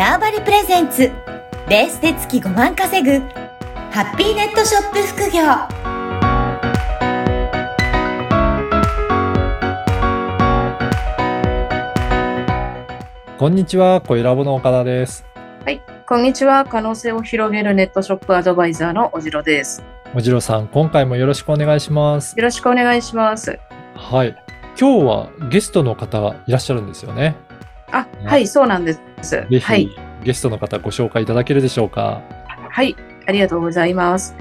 ターバリプレゼンツベースで月5万稼ぐハッピーネットショップ副業こんにちは、小ラボの岡田です。はい、こんにちは。可能性を広げるネットショップアドバイザーのおじろです。おじろさん、今回もよろしくお願いします。よろしくお願いします。はい。今日はゲストの方がいらっしゃるんですよね。あ、はい、そうなんです。ぜひ、はい、ゲストの方ご紹介いただけるでしょうか？はい、ありがとうございます。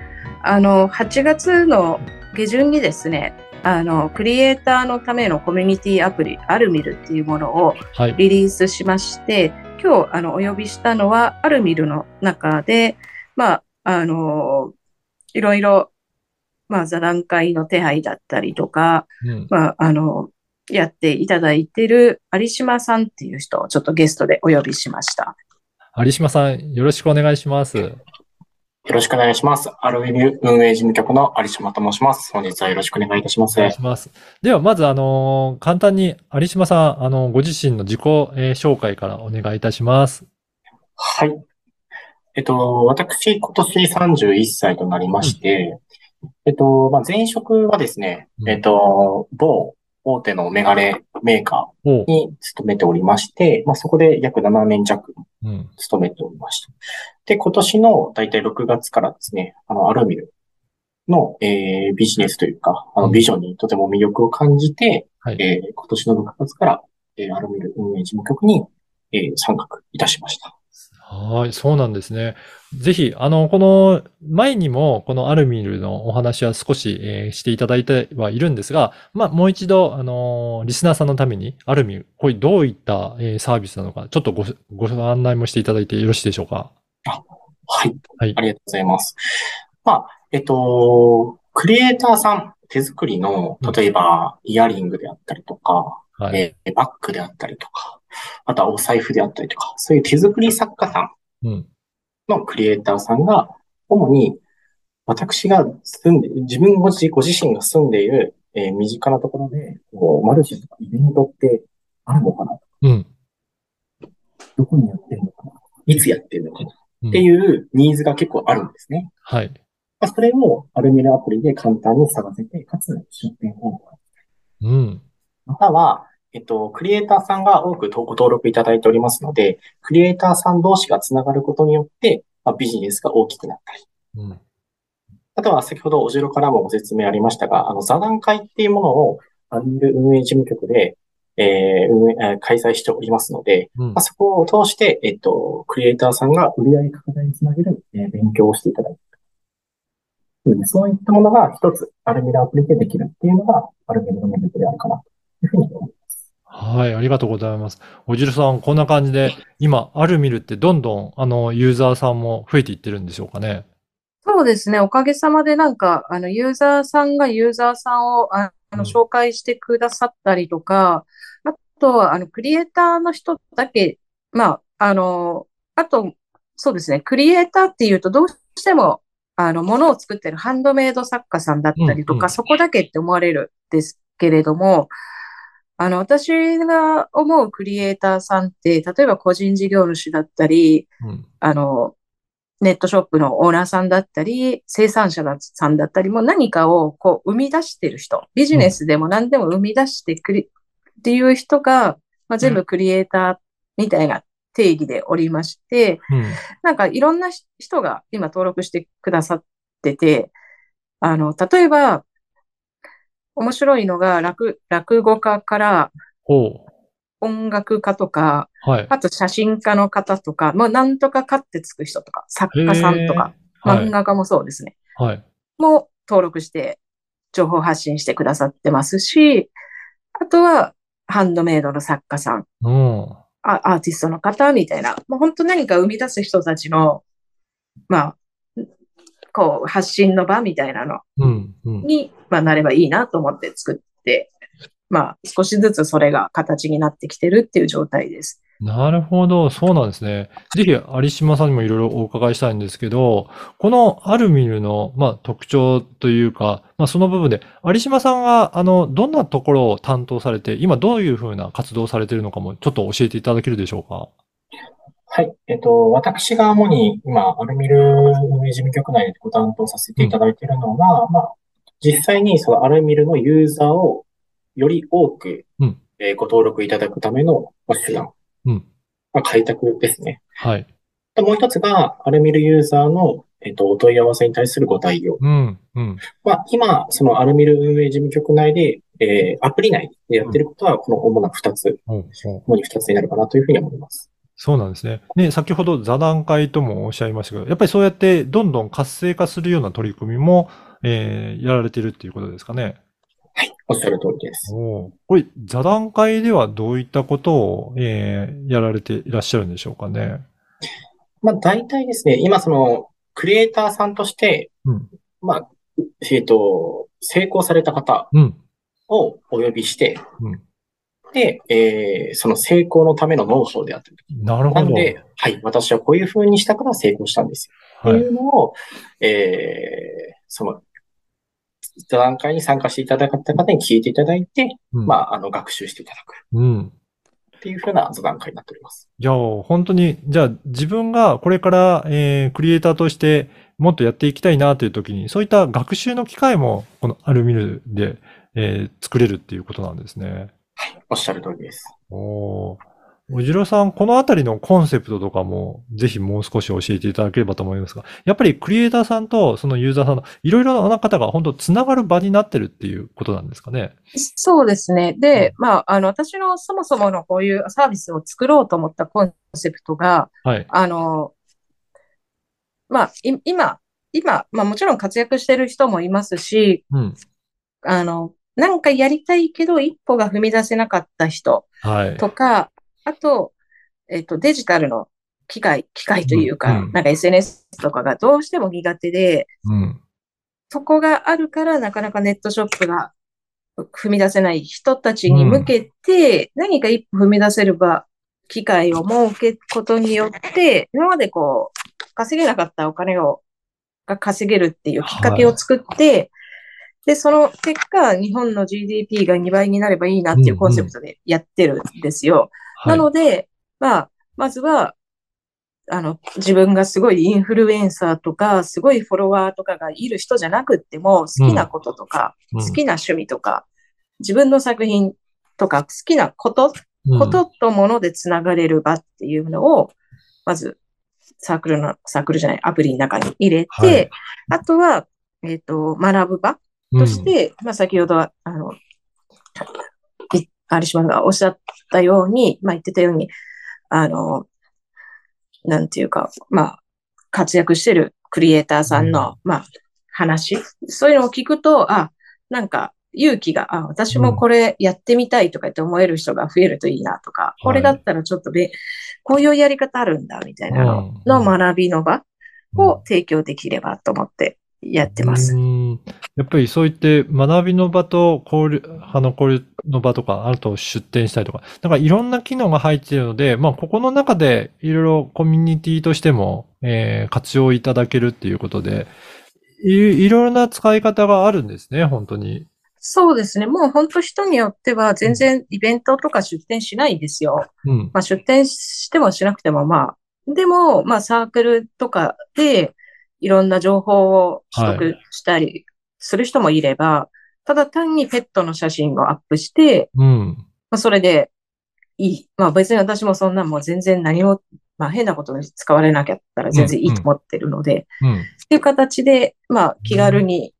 あの、8月の下旬にですね、あの、クリエイターのためのコミュニティアプリ、アルミルっていうものをはい。リリースしまして、今日、あの、お呼びしたのは、アルミルの中で、まあ、あの、いろいろ、まあ、座談会の手配だったりとか、うん、まあ、あの、やっていただいてる有島さんっていう人をちょっとゲストでお呼びしました。有島さん、よろしくお願いします。よろしくお願いします。アルウィル運営事務局の有島と申します。本日はよろしくお願いいたします。お願いします。では、まず、あの、簡単に有島さん、あの、ご自身の自己、えー紹介からお願いいたします。はい。えっと、私、今年31歳となりまして、えっと、まあ、前職はですね、うんえっと、某大手のメガネメーカーに勤めておりまして、まあ、そこで約7年弱うん。勤めておりました。で、今年の大体6月からですね、あの、アルミルの、えービジネスというか、あの、うんビジョンにとても魅力を感じて、はい。えー今年の6月から、えーアルミル運営事務局に、えー参画いたしました。はい、そうなんですね。ぜひ、あの、この前にも、このアルミルのお話は少し、えーしていただいてはいるんですが、まあ、もう一度、あの、リスナーさんのために、アルミル、これどういった、えーサービスなのか、ちょっとご、ご案内もしていただいてよろしいでしょうか？はい。はいありがとうございます。まあ、えっと、クリエイターさん、手作りの、例えば、イヤリングであったりとか、はい。えーバッグであったりとか、あとはお財布であったりとか、そういう手作り作家さんうん。のクリエイターさんが、主に私が住んで、自分ご自ご自身が住んでいる、えー身近なところで、こう、マルシェとかイベントってあるのかなうん。どこにやってるのかないつやってるのかなうんっていうニーズが結構あるんですね。はい。まあ、それをアルミルアプリで簡単に探せて、かつ出店方法。うん。または、えっと、クリエイターさんが多くご登録いただいておりますので、クリエイターさん同士がつながることによって、まあ、ビジネスが大きくなったり、うん。あとは先ほどおじろからもご説明ありましたが、あの、座談会っていうものをアルミル運営事務局で、えー運営えー開催しておりますので、うんまあ、そこを通して、えっと、クリエイターさんが売上拡大につなげる、えー勉強をしていただいている。そういったものが一つ、アルミルアプリでできるっていうのが、アルミルの魅力であるかな、というふうに思います。はい、ありがとうございます。おじるさん、こんな感じで、今、アルミルってどんどん、あの、ユーザーさんも増えていってるんでしょうかね。そうですね。おかげさまでなんか、あの、ユーザーさんがユーザーさんを、ああの、うん紹介してくださったりとか、あとは、あの、クリエイターの人だけ、まあ、あの、あと、そうですね。クリエイターっていうと、どうしても、あの、物を作ってるハンドメイド作家さんだったりとか、うんうんそこだけって思われるんですけれども、あの、私が思うクリエイターさんって、例えば個人事業主だったり、うん。あの、ネットショップのオーナーさんだったり、生産者さんだったり、もう何かをこう生み出してる人、ビジネスでも何でも生み出してくれ、っていう人が、まあ、全部クリエイターみたいな定義でおりまして、うん。なんかいろんな人が今登録してくださってて、あの、例えば、面白いのが落、落語家からほ音楽家とか、う。はい。あと写真家の方とか、まあ、なんとかかってつく人とか、作家さんとか、漫画家もそうですね。はい。も登録して情報発信してくださってますし、あとはハンドメイドの作家さん、アーティストの方みたいな、もう本当何か生み出す人たちの、まあ、こう発信の場みたいなのうん。うん。に、まあ、なればいいなと思って作って、まあ、少しずつそれが形になってきてるっていう状態です。なるほど。そうなんですね。ぜひ、有島さんにもいろいろお伺いしたいんですけど、このアルミルの、まあ、特徴というか、まあ、その部分で、有島さんが、あの、どんなところを担当されて、今どういうふうな活動をされているのかも、ちょっと教えていただけるでしょうか？はい。えっと、私が主に今、アルミル運営事務局内でご担当させていただいているのは、まあ、実際にそのアルミルのユーザーをより多く、うんえーご登録いただくためのまあ手段、うんまあ、開拓ですね。はい。でもう一つが、アルミルユーザーの、えっと、お問い合わせに対するご対応。うん、うん。まあ、今、そのアルミル運営事務局内で、えーアプリ内でやってることは、この主な二つ、主に二つになるかなというふうに思います。そうなんですね。ね、先ほど座談会ともおっしゃいましたけど、やっぱりそうやってどんどん活性化するような取り組みも、えーやられてるっていうことですかね。はい。おっしゃる通りです。おーこれ、座談会ではどういったことを、えーやられていらっしゃるんでしょうかね。まあ、大体ですね、今その、クリエイターさんとして、うんまあ、えっと、成功された方うん。をお呼びして、うんで、えーその成功のためのノウハウであったり。なるほど。なんで、はい、私はこういう風にしたから成功したんですよ。はい。っていうのを、えーその、座談会に参加していただいた方に聞いていただいて、うんまあ、あの、学習していただくうん。っていう風な座談会になっております。じゃあ、本当に、じゃあ自分がこれから、えークリエイターとしてもっとやっていきたいなという時に、そういった学習の機会も、このアルミルで、えー作れるっていうことなんですね。おっしゃる通りです。おーおじろさん、このあたりのコンセプトとかも、ぜひもう少し教えていただければと思いますが、やっぱりクリエイターさんとそのユーザーさんのいろいろな方が本当つながる場になってるっていうことなんですかね？そうですね。で、まあ、あの、私のそもそものこういうサービスを作ろうと思ったコンセプトが、はい。あの、まあ、い今、今、まあもちろん活躍してる人もいますし、うん。あの、なんかやりたいけど一歩が踏み出せなかった人はい。とか、あと、えっと、デジタルの機械、機械というか、うんうんなんか SNS とかがどうしても苦手で、うん。そこがあるからなかなかネットショップが踏み出せない人たちに向けて、何か一歩踏み出せる場、機会を設けることによって、今までこう、稼げなかったお金を、が稼げるっていうきっかけを作って、で、その結果、日本の GDP が2倍になればいいなっていうコンセプトでやってるんですよ。はい。なので、まあ、まずは、あの、自分がすごいインフルエンサーとか、すごいフォロワーとかがいる人じゃなくっても、好きなこととか、うん。好きな趣味とか、自分の作品とか、好きなこと、うん。こととものでつながれる場っていうのを、まず、サークルの、サークルじゃない、アプリの中に入れて、はい。あとは、えっ、と、学ぶ場として、まあ先ほどは、あの、い有島がおっしゃったように、まあ言ってたように、あの、なんていうか、まあ、活躍してるクリエイターさんの、まあ、話、そういうのを聞くと、あ、なんか、勇気が、あ、私もこれやってみたいとかって思える人が増えるといいなとか、これだったらちょっとべ、こういうやり方あるんだ、みたいなのの学びの場を提供できればと思ってやってます。うんやっぱりそういって学びの場と交流、あの交流の場とか、あと出展したりとか、なんかいろんな機能が入っているので、まあここの中でいろいろコミュニティとしても、えー活用いただけるっていうことで、いいろいろな使い方があるんですね、本当に。そうですね。もう本当人によっては全然イベントとか出展しないですよ。うん。まあ出展してもしなくてもまあ、でもまあサークルとかでいろんな情報を取得したりする人もいれば、ただ単にペットの写真をアップして、うん。まあそれでいい。まあ別に私もそんなもう全然何も、まあ変なことに使われなきゃったら全然いいと思ってるので、うん。っていう形で、まあ、気軽に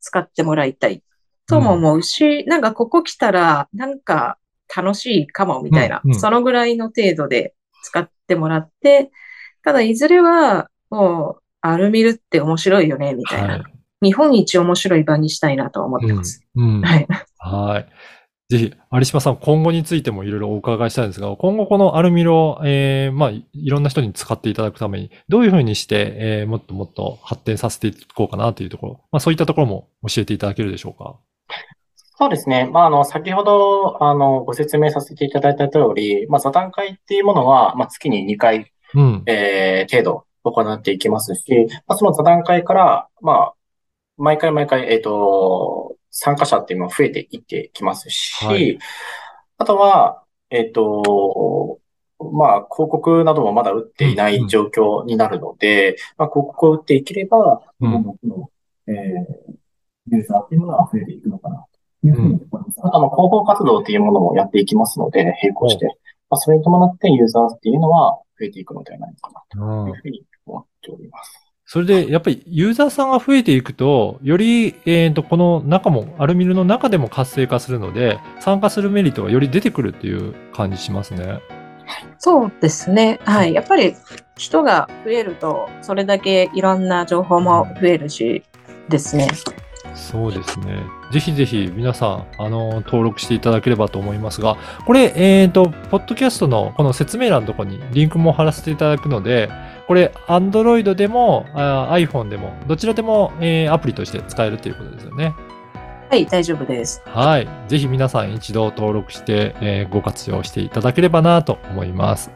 使ってもらいたいとも思うし、なんかここ来たら、なんか楽しいかもみたいな、うんうんそのぐらいの程度で使ってもらって、ただいずれは、もう、アルミルって面白いよね、みたいな。はい。日本一面白い場にしたいなと思ってます。うん。うんはい。はい。ぜひ、有島さん、今後についてもいろいろお伺いしたいんですが、今後このアルミルを、えー、まあ、いいろんな人に使っていただくために、どういうふうにして、えー、もっともっと発展させていこうかなというところ、まあ、そういったところも教えていただけるでしょうか。そうですね。まあ、あの、先ほど、あの、ご説明させていただいた通り、まあ、座談会っていうものは、まあ、月に2回、うん。えー、程度行っていきますし、まあ、その座談会から、まあ、毎回毎回、えっと、参加者っていうのは増えていってきますし、はいあとは、えっと、まあ、広告などもまだ打っていない状況になるので、まあ、広告を打っていければ、うんえー、ユーザーっていうものが増えていくのかな、というふうに思います。あと、あの、広報活動っていうものもやっていきますので、並行して。まあ、それに伴ってユーザーっていうのは増えていくのではないかな、うんというふうに思っております。それで、やっぱりユーザーさんが増えていくと、より、えっ、と、この中も、アルミルの中でも活性化するので、参加するメリットがより出てくるっていう感じしますね。そうですね。はい。やっぱり人が増えると、それだけいろんな情報も増えるしですね。そうですね。ぜひぜひ皆さん、あの、登録していただければと思いますが、これ、えっ、と、ポッドキャストのこの説明欄のところにリンクも貼らせていただくので、これ、Android でもあ iPhone でも、どちらでも、えーアプリとして使えるということですよね。はい、大丈夫です。はい。ぜひ皆さん一度登録して、えーご活用していただければなと思います。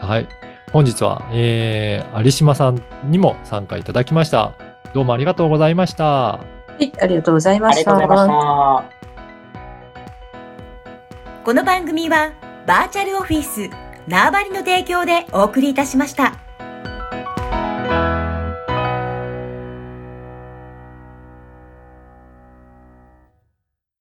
はい。本日は、えー、有島さんにも参加いただきました。どうもありがとうございました。はい、ありがとうございましありがとうございまた。した。この番組はバーチャルオフィス縄張りの提供でお送りいたしました。